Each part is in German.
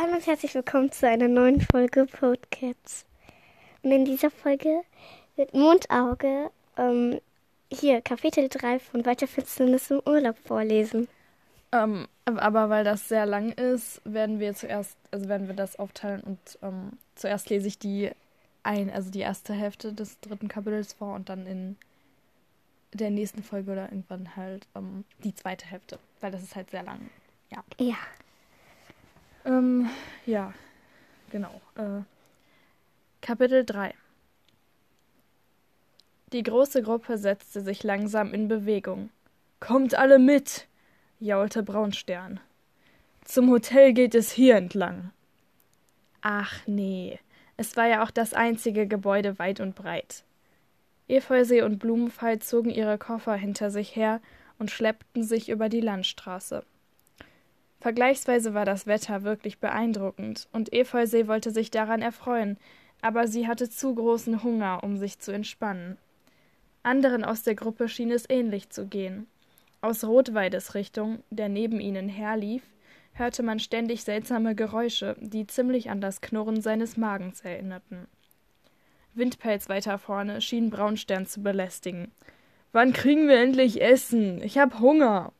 Hallo und herzlich willkommen zu einer neuen Folge Podcasts. Und in dieser Folge wird Mondauge ähm, hier Kapitel 3 von Weiter Finsternis im Urlaub vorlesen. Ähm, aber weil das sehr lang ist, werden wir zuerst, also werden wir das aufteilen und ähm, zuerst lese ich die ein, also die erste Hälfte des dritten Kapitels vor und dann in der nächsten Folge oder irgendwann halt ähm, die zweite Hälfte, weil das ist halt sehr lang. Ja. Ja. Ähm, ja, genau. Äh, Kapitel 3 Die große Gruppe setzte sich langsam in Bewegung. Kommt alle mit, jaulte Braunstern. Zum Hotel geht es hier entlang. Ach nee, es war ja auch das einzige Gebäude weit und breit. Efeusee und Blumenfall zogen ihre Koffer hinter sich her und schleppten sich über die Landstraße. Vergleichsweise war das Wetter wirklich beeindruckend, und Efeusee wollte sich daran erfreuen, aber sie hatte zu großen Hunger, um sich zu entspannen. Anderen aus der Gruppe schien es ähnlich zu gehen. Aus Rotweides Richtung, der neben ihnen herlief, hörte man ständig seltsame Geräusche, die ziemlich an das Knurren seines Magens erinnerten. Windpelz weiter vorne schien Braunstern zu belästigen. Wann kriegen wir endlich Essen? Ich hab Hunger.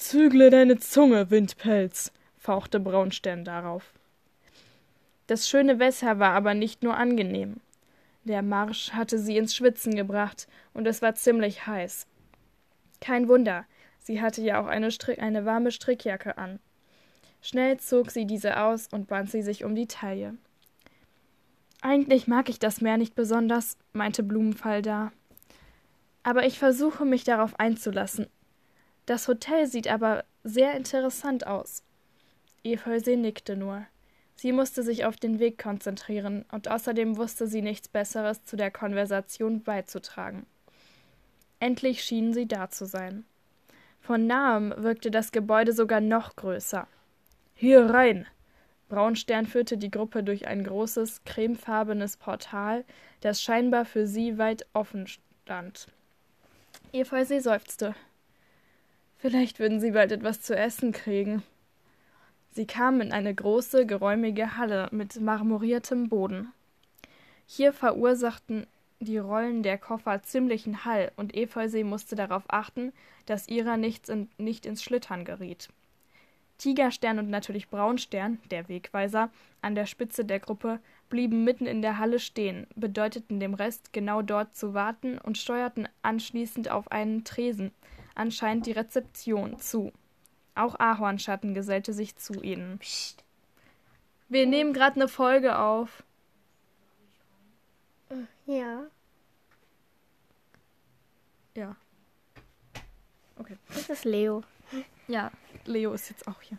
Zügle deine Zunge, Windpelz, fauchte Braunstern darauf. Das schöne Wetter war aber nicht nur angenehm. Der Marsch hatte sie ins Schwitzen gebracht, und es war ziemlich heiß. Kein Wunder, sie hatte ja auch eine, Strick eine warme Strickjacke an. Schnell zog sie diese aus und band sie sich um die Taille. Eigentlich mag ich das Meer nicht besonders, meinte Blumenfall da. Aber ich versuche mich darauf einzulassen. Das Hotel sieht aber sehr interessant aus. Efeusee nickte nur. Sie musste sich auf den Weg konzentrieren, und außerdem wusste sie nichts Besseres zu der Konversation beizutragen. Endlich schienen sie da zu sein. Von nahem wirkte das Gebäude sogar noch größer. Hier rein, Braunstern führte die Gruppe durch ein großes, cremefarbenes Portal, das scheinbar für sie weit offen stand. Efeusee seufzte. Vielleicht würden sie bald etwas zu essen kriegen. Sie kamen in eine große, geräumige Halle mit marmoriertem Boden. Hier verursachten die Rollen der Koffer ziemlichen Hall, und Efeusee musste darauf achten, dass ihrer nichts in, nicht ins Schlittern geriet. Tigerstern und natürlich Braunstern, der Wegweiser, an der Spitze der Gruppe, blieben mitten in der Halle stehen, bedeuteten dem Rest, genau dort zu warten und steuerten anschließend auf einen Tresen, anscheinend die Rezeption, zu. Auch Ahornschatten gesellte sich zu ihnen. Psst. Wir nehmen gerade eine Folge auf. Ja. Ja. Okay. Das ist Leo. Ja, Leo ist jetzt auch hier.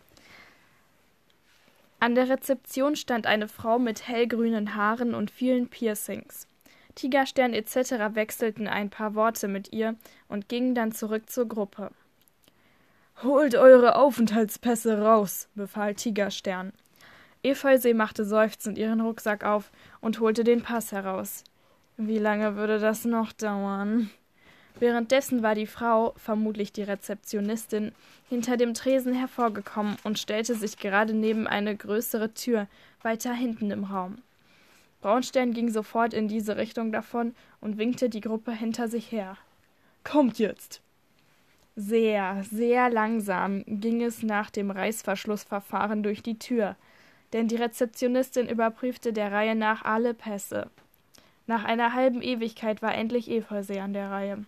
An der Rezeption stand eine Frau mit hellgrünen Haaren und vielen Piercings. Tigerstern etc. wechselten ein paar Worte mit ihr und gingen dann zurück zur Gruppe. Holt eure Aufenthaltspässe raus, befahl Tigerstern. Efeusee machte seufzend ihren Rucksack auf und holte den Pass heraus. Wie lange würde das noch dauern? Währenddessen war die Frau, vermutlich die Rezeptionistin, hinter dem Tresen hervorgekommen und stellte sich gerade neben eine größere Tür weiter hinten im Raum. Braunstein ging sofort in diese Richtung davon und winkte die Gruppe hinter sich her. Kommt jetzt! Sehr, sehr langsam ging es nach dem Reißverschlussverfahren durch die Tür, denn die Rezeptionistin überprüfte der Reihe nach alle Pässe. Nach einer halben Ewigkeit war endlich Efeusee an der Reihe.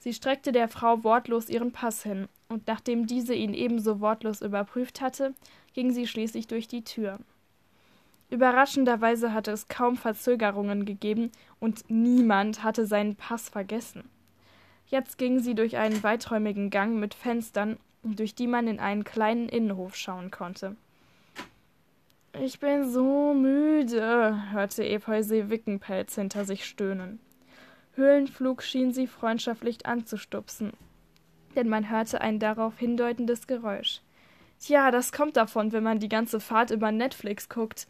Sie streckte der Frau wortlos ihren Pass hin, und nachdem diese ihn ebenso wortlos überprüft hatte, ging sie schließlich durch die Tür. Überraschenderweise hatte es kaum Verzögerungen gegeben, und niemand hatte seinen Pass vergessen. Jetzt ging sie durch einen weiträumigen Gang mit Fenstern, durch die man in einen kleinen Innenhof schauen konnte. Ich bin so müde, hörte Efeusee Wickenpelz hinter sich stöhnen. Höhlenflug schien sie freundschaftlich anzustupsen, denn man hörte ein darauf hindeutendes Geräusch. Tja, das kommt davon, wenn man die ganze Fahrt über Netflix guckt.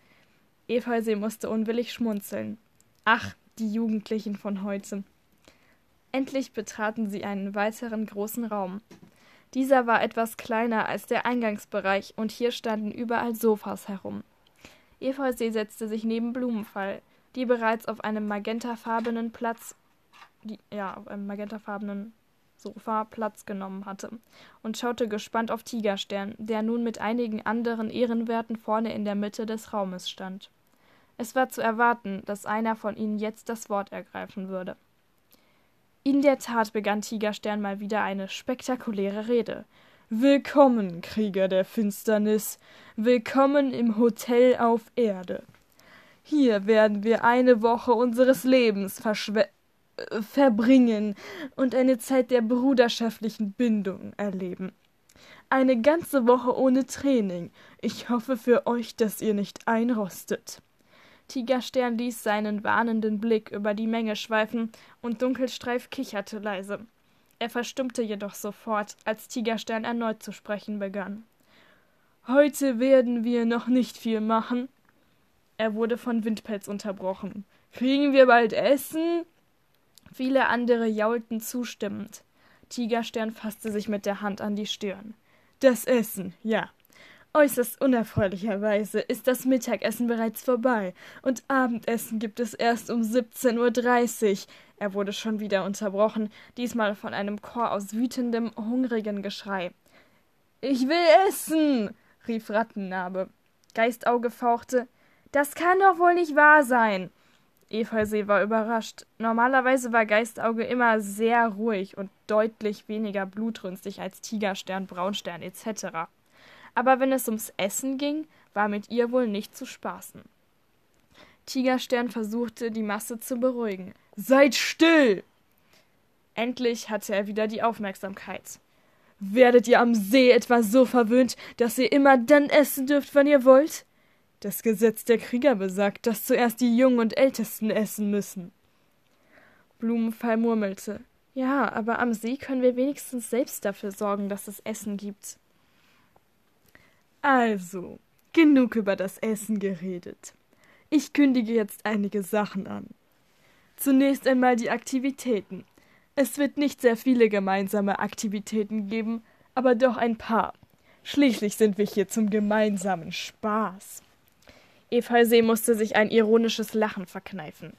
Efeusee musste unwillig schmunzeln. Ach, die Jugendlichen von heute. Endlich betraten sie einen weiteren großen Raum. Dieser war etwas kleiner als der Eingangsbereich, und hier standen überall Sofas herum. Efeusee setzte sich neben Blumenfall, die bereits auf einem magentafarbenen Platz, die, ja, auf einem magentafarbenen Sofa Platz genommen hatte, und schaute gespannt auf Tigerstern, der nun mit einigen anderen Ehrenwerten vorne in der Mitte des Raumes stand. Es war zu erwarten, dass einer von ihnen jetzt das Wort ergreifen würde. In der Tat begann Tigerstern mal wieder eine spektakuläre Rede. Willkommen, Krieger der Finsternis, willkommen im Hotel auf Erde. Hier werden wir eine Woche unseres Lebens verschwe äh, verbringen und eine Zeit der bruderschaftlichen Bindung erleben. Eine ganze Woche ohne Training. Ich hoffe für euch, dass ihr nicht einrostet. Tigerstern ließ seinen warnenden Blick über die Menge schweifen, und Dunkelstreif kicherte leise. Er verstummte jedoch sofort, als Tigerstern erneut zu sprechen begann. Heute werden wir noch nicht viel machen. Er wurde von Windpelz unterbrochen. Kriegen wir bald Essen? Viele andere jaulten zustimmend. Tigerstern fasste sich mit der Hand an die Stirn. Das Essen, ja. Äußerst unerfreulicherweise ist das Mittagessen bereits vorbei und Abendessen gibt es erst um 17.30 Uhr. Er wurde schon wieder unterbrochen, diesmal von einem Chor aus wütendem, hungrigen Geschrei. Ich will essen! rief Rattennarbe. Geistauge fauchte. Das kann doch wohl nicht wahr sein! Efeusee war überrascht. Normalerweise war Geistauge immer sehr ruhig und deutlich weniger blutrünstig als Tigerstern, Braunstern etc aber wenn es ums Essen ging, war mit ihr wohl nicht zu spaßen. Tigerstern versuchte, die Masse zu beruhigen. Seid still! Endlich hatte er wieder die Aufmerksamkeit. Werdet ihr am See etwa so verwöhnt, dass ihr immer dann essen dürft, wann ihr wollt? Das Gesetz der Krieger besagt, dass zuerst die Jungen und Ältesten essen müssen. Blumenfall murmelte. Ja, aber am See können wir wenigstens selbst dafür sorgen, dass es Essen gibt. Also, genug über das Essen geredet. Ich kündige jetzt einige Sachen an. Zunächst einmal die Aktivitäten. Es wird nicht sehr viele gemeinsame Aktivitäten geben, aber doch ein paar. Schließlich sind wir hier zum gemeinsamen Spaß. Efeusee musste sich ein ironisches Lachen verkneifen.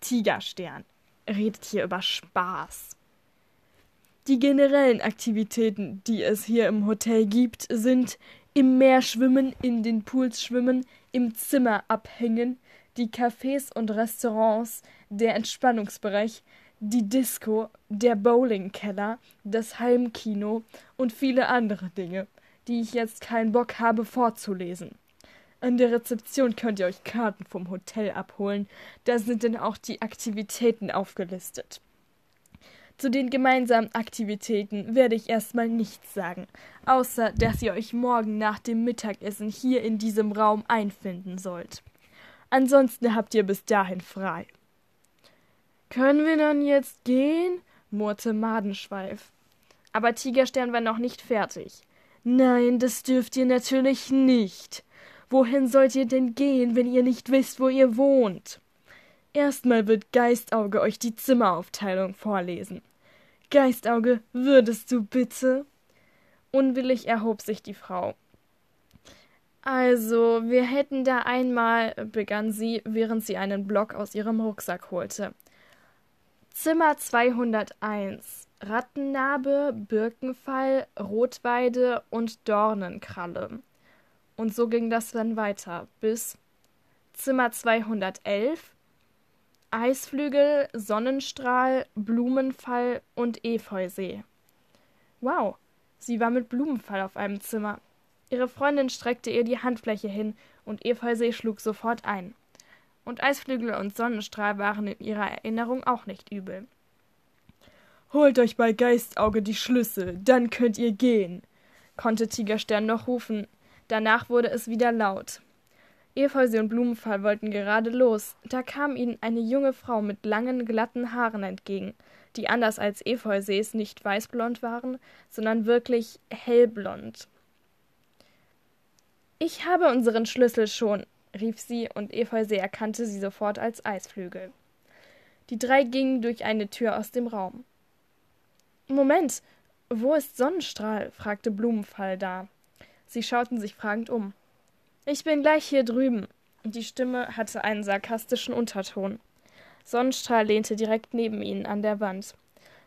Tigerstern redet hier über Spaß. Die generellen Aktivitäten, die es hier im Hotel gibt, sind im Meer schwimmen, in den Pools schwimmen, im Zimmer abhängen, die Cafés und Restaurants, der Entspannungsbereich, die Disco, der Bowlingkeller, das Heimkino und viele andere Dinge, die ich jetzt keinen Bock habe vorzulesen. An der Rezeption könnt ihr euch Karten vom Hotel abholen, da sind dann auch die Aktivitäten aufgelistet. Zu den gemeinsamen Aktivitäten werde ich erstmal nichts sagen, außer dass ihr euch morgen nach dem Mittagessen hier in diesem Raum einfinden sollt. Ansonsten habt ihr bis dahin frei. Können wir dann jetzt gehen? murrte Madenschweif. Aber Tigerstern war noch nicht fertig. Nein, das dürft ihr natürlich nicht. Wohin sollt ihr denn gehen, wenn ihr nicht wisst, wo ihr wohnt? Erstmal wird Geistauge euch die Zimmeraufteilung vorlesen. Geistauge, würdest du bitte? Unwillig erhob sich die Frau. Also, wir hätten da einmal, begann sie, während sie einen Block aus ihrem Rucksack holte. Zimmer 201. Rattennarbe, Birkenfall, Rotweide und Dornenkralle. Und so ging das dann weiter bis Zimmer 211. Eisflügel, Sonnenstrahl, Blumenfall und Efeusee. Wow, sie war mit Blumenfall auf einem Zimmer. Ihre Freundin streckte ihr die Handfläche hin, und Efeusee schlug sofort ein. Und Eisflügel und Sonnenstrahl waren in ihrer Erinnerung auch nicht übel. Holt euch bei Geistauge die Schlüssel, dann könnt ihr gehen, konnte Tigerstern noch rufen. Danach wurde es wieder laut. Efeusee und Blumenfall wollten gerade los, da kam ihnen eine junge Frau mit langen, glatten Haaren entgegen, die anders als Efeusees nicht weißblond waren, sondern wirklich hellblond. Ich habe unseren Schlüssel schon, rief sie, und Efeusee erkannte sie sofort als Eisflügel. Die drei gingen durch eine Tür aus dem Raum. Moment, Wo ist Sonnenstrahl? fragte Blumenfall da. Sie schauten sich fragend um. Ich bin gleich hier drüben. Die Stimme hatte einen sarkastischen Unterton. Sonnenstrahl lehnte direkt neben ihnen an der Wand.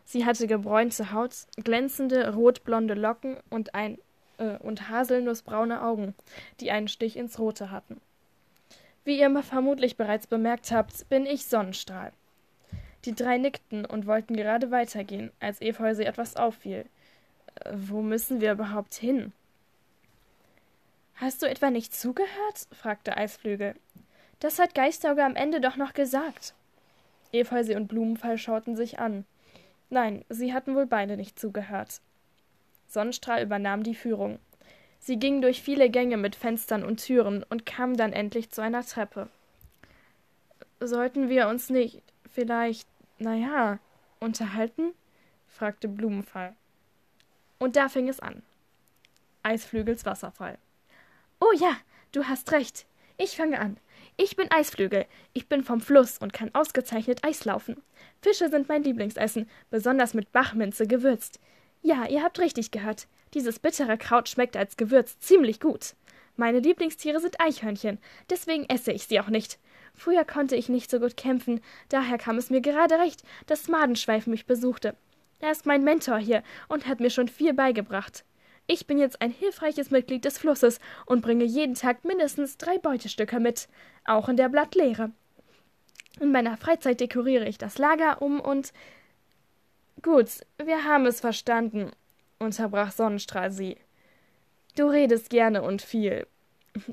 Sie hatte gebräunte Haut, glänzende rotblonde Locken und ein äh, und haselnussbraune Augen, die einen Stich ins Rote hatten. Wie ihr vermutlich bereits bemerkt habt, bin ich Sonnenstrahl. Die drei nickten und wollten gerade weitergehen, als Efeu etwas auffiel. Äh, wo müssen wir überhaupt hin? Hast du etwa nicht zugehört? fragte Eisflügel. Das hat Geistauge am Ende doch noch gesagt. Efeusee und Blumenfall schauten sich an. Nein, sie hatten wohl beide nicht zugehört. Sonnenstrahl übernahm die Führung. Sie gingen durch viele Gänge mit Fenstern und Türen und kamen dann endlich zu einer Treppe. Sollten wir uns nicht vielleicht, na ja, unterhalten? fragte Blumenfall. Und da fing es an. Eisflügels Wasserfall. Oh ja, du hast recht. Ich fange an. Ich bin Eisflügel. Ich bin vom Fluss und kann ausgezeichnet Eis laufen. Fische sind mein Lieblingsessen, besonders mit Bachminze gewürzt. Ja, ihr habt richtig gehört. Dieses bittere Kraut schmeckt als Gewürz ziemlich gut. Meine Lieblingstiere sind Eichhörnchen, deswegen esse ich sie auch nicht. Früher konnte ich nicht so gut kämpfen, daher kam es mir gerade recht, dass Madenschweif mich besuchte. Er ist mein Mentor hier und hat mir schon viel beigebracht. Ich bin jetzt ein hilfreiches Mitglied des Flusses und bringe jeden Tag mindestens drei Beutestücke mit, auch in der Blattlehre. In meiner Freizeit dekoriere ich das Lager um und Gut, wir haben es verstanden, unterbrach Sonnenstrahl sie. Du redest gerne und viel.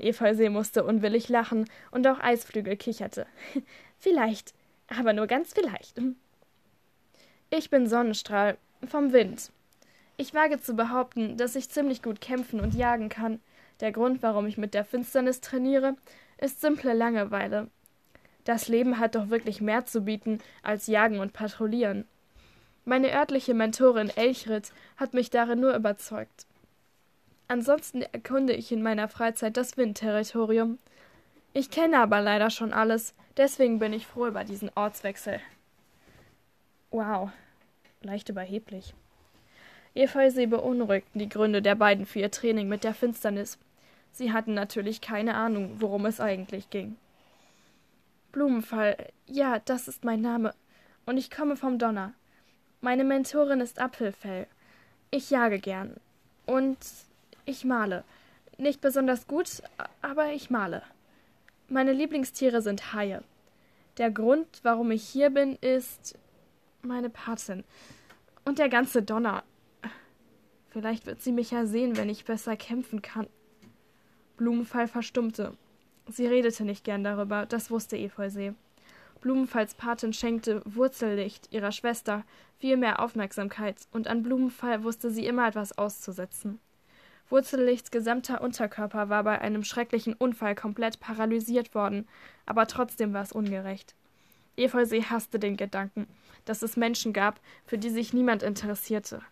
Efeusee musste unwillig lachen, und auch Eisflügel kicherte. vielleicht, aber nur ganz vielleicht. Ich bin Sonnenstrahl vom Wind. Ich wage zu behaupten, dass ich ziemlich gut kämpfen und jagen kann. Der Grund, warum ich mit der Finsternis trainiere, ist simple Langeweile. Das Leben hat doch wirklich mehr zu bieten als Jagen und Patrouillieren. Meine örtliche Mentorin Elchrit hat mich darin nur überzeugt. Ansonsten erkunde ich in meiner Freizeit das Windterritorium. Ich kenne aber leider schon alles, deswegen bin ich froh über diesen Ortswechsel. Wow, leicht überheblich. Efeusee beunruhigten die Gründe der beiden für ihr Training mit der Finsternis. Sie hatten natürlich keine Ahnung, worum es eigentlich ging. Blumenfall, ja, das ist mein Name, und ich komme vom Donner. Meine Mentorin ist Apfelfell. Ich jage gern. Und ich male. Nicht besonders gut, aber ich male. Meine Lieblingstiere sind Haie. Der Grund, warum ich hier bin, ist meine Patin. Und der ganze Donner. Vielleicht wird sie mich ja sehen, wenn ich besser kämpfen kann. Blumenfall verstummte. Sie redete nicht gern darüber, das wusste Efeusee. Blumenfalls Patin schenkte Wurzellicht ihrer Schwester viel mehr Aufmerksamkeit, und an Blumenfall wusste sie immer etwas auszusetzen. Wurzellichts gesamter Unterkörper war bei einem schrecklichen Unfall komplett paralysiert worden, aber trotzdem war es ungerecht. Efeusee hasste den Gedanken, dass es Menschen gab, für die sich niemand interessierte,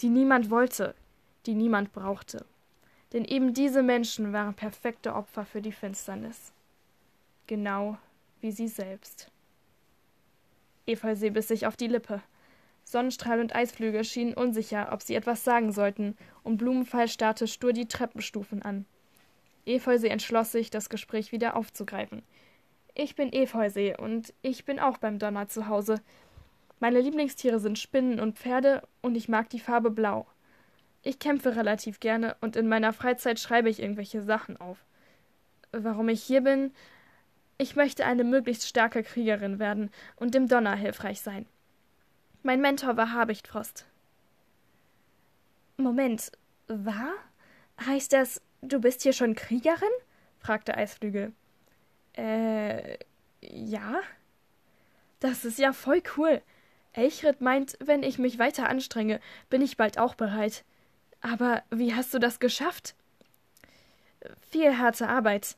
die niemand wollte, die niemand brauchte. Denn eben diese Menschen waren perfekte Opfer für die Finsternis. Genau wie sie selbst. Efeusee biss sich auf die Lippe. Sonnenstrahl und Eisflügel schienen unsicher, ob sie etwas sagen sollten, und Blumenfall starrte stur die Treppenstufen an. Efeusee entschloss sich, das Gespräch wieder aufzugreifen. Ich bin Efeusee und ich bin auch beim Donner zu Hause. Meine Lieblingstiere sind Spinnen und Pferde und ich mag die Farbe Blau. Ich kämpfe relativ gerne und in meiner Freizeit schreibe ich irgendwelche Sachen auf. Warum ich hier bin, ich möchte eine möglichst starke Kriegerin werden und dem Donner hilfreich sein. Mein Mentor war Habichtfrost. Moment, war? Heißt das, du bist hier schon Kriegerin? fragte Eisflügel. Äh, ja? Das ist ja voll cool. Elchrit meint, wenn ich mich weiter anstrenge, bin ich bald auch bereit. Aber wie hast du das geschafft? Viel harte Arbeit.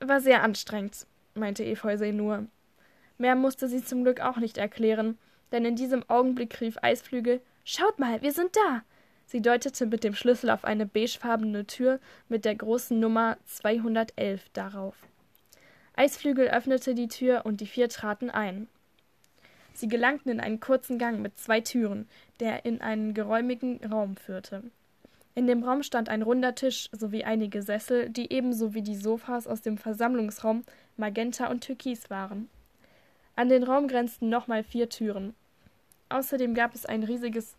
War sehr anstrengend meinte Efeusee nur. Mehr musste sie zum Glück auch nicht erklären, denn in diesem Augenblick rief Eisflügel Schaut mal, wir sind da. Sie deutete mit dem Schlüssel auf eine beigefarbene Tür mit der großen Nummer 211 darauf. Eisflügel öffnete die Tür und die vier traten ein. Sie gelangten in einen kurzen Gang mit zwei Türen, der in einen geräumigen Raum führte. In dem Raum stand ein runder Tisch sowie einige Sessel, die ebenso wie die Sofas aus dem Versammlungsraum magenta und türkis waren. An den Raum grenzten nochmal vier Türen. Außerdem gab es ein riesiges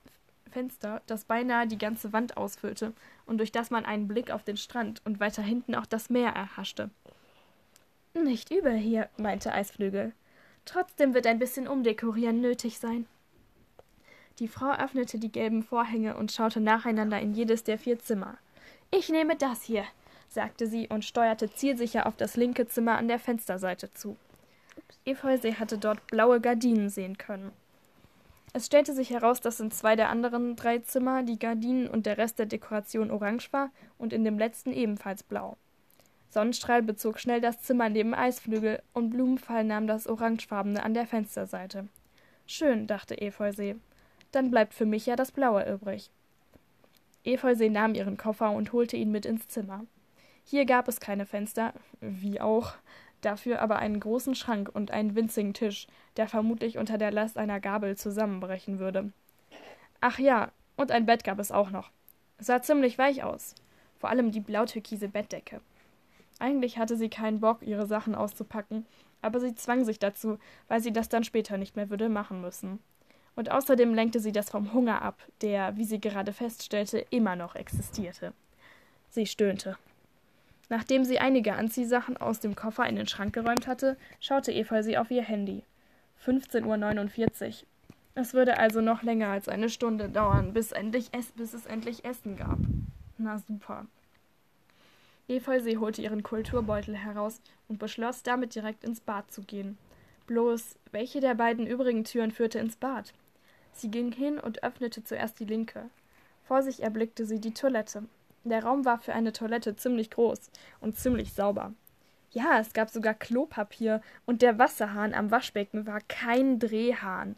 Fenster, das beinahe die ganze Wand ausfüllte und durch das man einen Blick auf den Strand und weiter hinten auch das Meer erhaschte. Nicht übel hier, meinte Eisflügel. Trotzdem wird ein bisschen Umdekorieren nötig sein. Die Frau öffnete die gelben Vorhänge und schaute nacheinander in jedes der vier Zimmer. Ich nehme das hier, sagte sie und steuerte zielsicher auf das linke Zimmer an der Fensterseite zu. Efeusee hatte dort blaue Gardinen sehen können. Es stellte sich heraus, dass in zwei der anderen drei Zimmer die Gardinen und der Rest der Dekoration orange war und in dem letzten ebenfalls blau. Sonnenstrahl bezog schnell das Zimmer neben Eisflügel und Blumenfall nahm das orangefarbene an der Fensterseite. Schön, dachte Efeusee. Dann bleibt für mich ja das Blaue übrig. Efeusee nahm ihren Koffer und holte ihn mit ins Zimmer. Hier gab es keine Fenster, wie auch, dafür aber einen großen Schrank und einen winzigen Tisch, der vermutlich unter der Last einer Gabel zusammenbrechen würde. Ach ja, und ein Bett gab es auch noch. Sah ziemlich weich aus, vor allem die blautürkise Bettdecke. Eigentlich hatte sie keinen Bock, ihre Sachen auszupacken, aber sie zwang sich dazu, weil sie das dann später nicht mehr würde machen müssen. Und außerdem lenkte sie das vom Hunger ab, der, wie sie gerade feststellte, immer noch existierte. Sie stöhnte. Nachdem sie einige Anziehsachen aus dem Koffer in den Schrank geräumt hatte, schaute Eva sie auf ihr Handy. 15.49 Uhr. Es würde also noch länger als eine Stunde dauern, bis, endlich es, bis es endlich Essen gab. Na super. Efeusee holte ihren Kulturbeutel heraus und beschloss, damit direkt ins Bad zu gehen. Bloß, welche der beiden übrigen Türen führte ins Bad? Sie ging hin und öffnete zuerst die linke. Vor sich erblickte sie die Toilette. Der Raum war für eine Toilette ziemlich groß und ziemlich sauber. Ja, es gab sogar Klopapier und der Wasserhahn am Waschbecken war kein Drehhahn.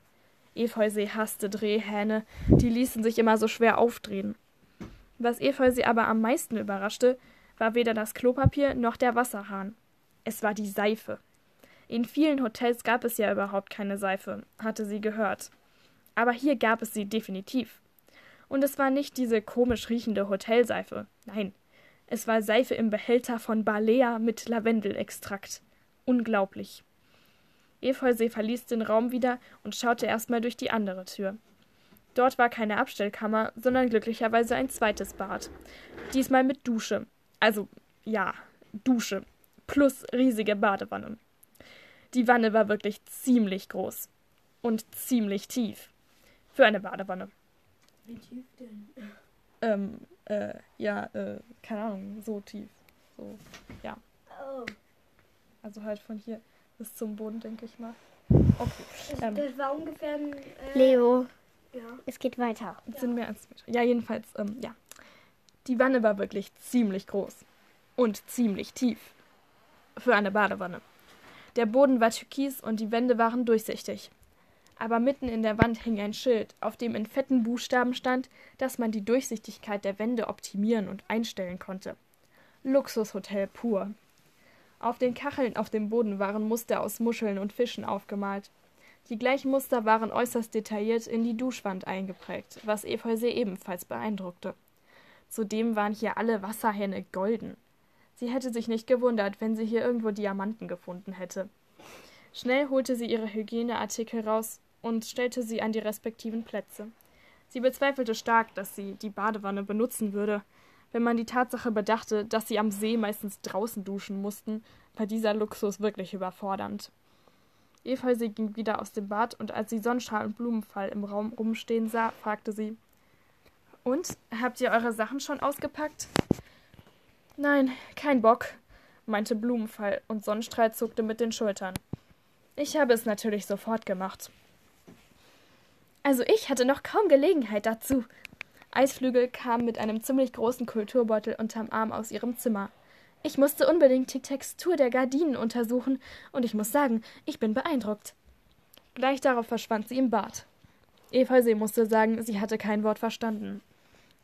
Efeusee hasste Drehhähne, die ließen sich immer so schwer aufdrehen. Was Efeusee aber am meisten überraschte, war weder das Klopapier noch der Wasserhahn. Es war die Seife. In vielen Hotels gab es ja überhaupt keine Seife, hatte sie gehört. Aber hier gab es sie definitiv. Und es war nicht diese komisch riechende Hotelseife. Nein, es war Seife im Behälter von Balea mit Lavendelextrakt. Unglaublich. Efeusee verließ den Raum wieder und schaute erstmal durch die andere Tür. Dort war keine Abstellkammer, sondern glücklicherweise ein zweites Bad. Diesmal mit Dusche. Also, ja, Dusche. Plus riesige Badewanne. Die Wanne war wirklich ziemlich groß. Und ziemlich tief. Für eine Badewanne. Wie tief denn? Ähm, äh, ja, äh, keine Ahnung, so tief. So, ja. Oh. Also halt von hier bis zum Boden, denke ich mal. Okay. Das, Ähm, das war ungefähr ein. Äh, Leo, Ja. es geht weiter. es sind mehr als Meter. Ja, jedenfalls, ähm, ja. Die Wanne war wirklich ziemlich groß. Und ziemlich tief. Für eine Badewanne. Der Boden war türkis und die Wände waren durchsichtig. Aber mitten in der Wand hing ein Schild, auf dem in fetten Buchstaben stand, dass man die Durchsichtigkeit der Wände optimieren und einstellen konnte. Luxushotel pur. Auf den Kacheln auf dem Boden waren Muster aus Muscheln und Fischen aufgemalt. Die gleichen Muster waren äußerst detailliert in die Duschwand eingeprägt, was Efeusee ebenfalls beeindruckte. Zudem waren hier alle Wasserhähne golden. Sie hätte sich nicht gewundert, wenn sie hier irgendwo Diamanten gefunden hätte. Schnell holte sie ihre Hygieneartikel raus und stellte sie an die respektiven Plätze. Sie bezweifelte stark, dass sie die Badewanne benutzen würde. Wenn man die Tatsache bedachte, dass sie am See meistens draußen duschen mussten, war dieser Luxus wirklich überfordernd. Efeusee ging wieder aus dem Bad und als sie Sonnenstrahl und Blumenfall im Raum rumstehen sah, fragte sie: Und, habt ihr eure Sachen schon ausgepackt? Nein, kein Bock, meinte Blumenfall und Sonnenstrahl zuckte mit den Schultern. Ich habe es natürlich sofort gemacht. Also ich hatte noch kaum Gelegenheit dazu. Eisflügel kam mit einem ziemlich großen Kulturbeutel unterm Arm aus ihrem Zimmer. Ich musste unbedingt die Textur der Gardinen untersuchen, und ich muss sagen, ich bin beeindruckt. Gleich darauf verschwand sie im Bad. Efeusee musste sagen, sie hatte kein Wort verstanden.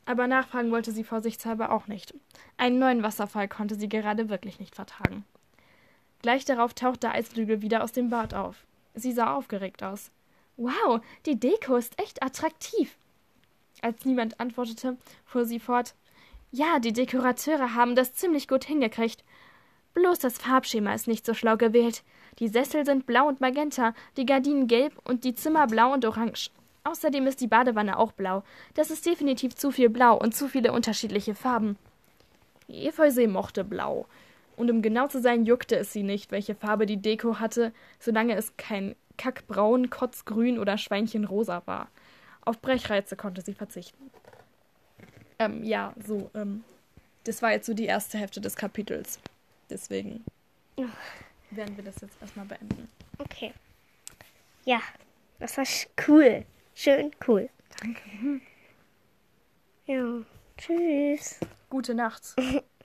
Aber nachfragen wollte sie vorsichtshalber auch nicht. Einen neuen Wasserfall konnte sie gerade wirklich nicht vertragen. Gleich darauf tauchte Eisflügel wieder aus dem Bad auf. Sie sah aufgeregt aus. Wow, die Deko ist echt attraktiv. Als niemand antwortete, fuhr sie fort. Ja, die Dekorateure haben das ziemlich gut hingekriegt. Bloß das Farbschema ist nicht so schlau gewählt. Die Sessel sind blau und magenta, die Gardinen gelb und die Zimmer blau und orange. Außerdem ist die Badewanne auch blau. Das ist definitiv zu viel Blau und zu viele unterschiedliche Farben. Efeusee mochte Blau. Und um genau zu sein, juckte es sie nicht, welche Farbe die Deko hatte, solange es kein Kackbraun, Kotzgrün oder Schweinchenrosa war. Auf Brechreize konnte sie verzichten. Ähm, ja, so, ähm, das war jetzt so die erste Hälfte des Kapitels. Deswegen werden wir das jetzt erstmal beenden. Okay. Ja, das war cool. Schön cool. Danke. Ja, tschüss. Gute Nacht.